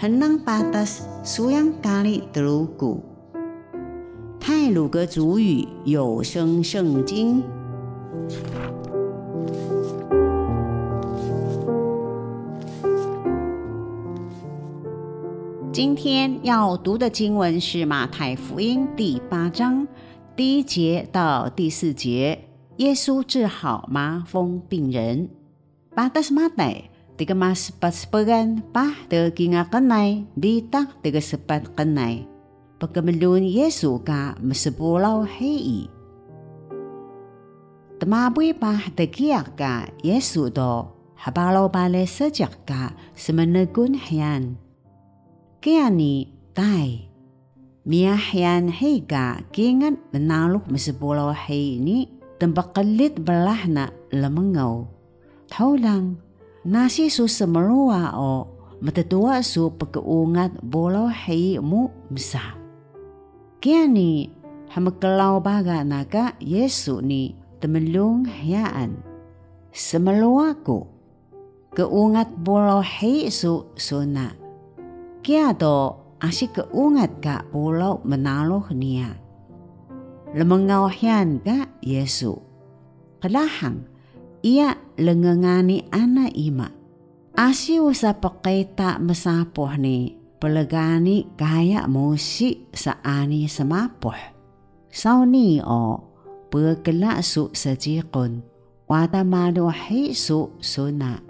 henang patas suyang kali telugu。泰鲁格族语有声圣经。今天要读的经文是马太福音第八章第一节到第四节。耶稣治好麻风病人。Patas Matai tiga mas pas pegan pah de kinga kenai bitak tiga sepat kenai. Pagkamalun Yesu ka masapulaw hei. Tamaboy pa dagiyak ka Yesu do habalaw bale sejak ka semanagun hiyan. Kaya ni tay. Mia hiyan hei ka kingan menaluk masapulaw hei ni tembakalit belah na lemengaw. Tau lang, nasi su semelua o matatua su pagkaungat bolaw hei mo misa. Kaya ni hamakalaw baga naga Yesu ni temelung hayaan. Semelua ko, keungat bolaw hei su suna. Kaya do asik keungat ka bolaw menaloh niya. Lemengaw hiyan ka Yesu. Kalahang, ia lengengani ana ima. Asi usa pekaita mesapoh ni, pelegani kaya musik saani semapoh. Sau ni o, berkelak su sejikun, wata maduhi su sunak.